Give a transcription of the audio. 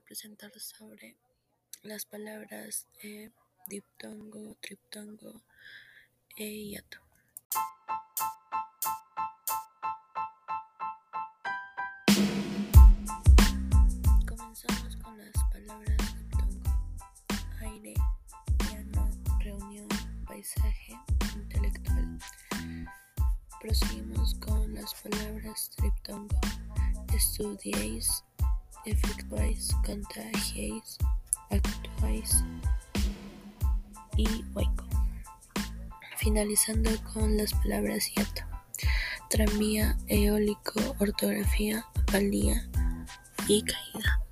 presentar sobre las palabras eh, diptongo, triptongo e hiato. Comenzamos con las palabras diptongo. Aire, piano, reunión, paisaje, intelectual. Proseguimos con las palabras triptongo. Estudiéis, efectuáis, contagiéis, actuáis y hueco. Finalizando con las palabras hiato, tranvía, eólico, ortografía, apalía y caída.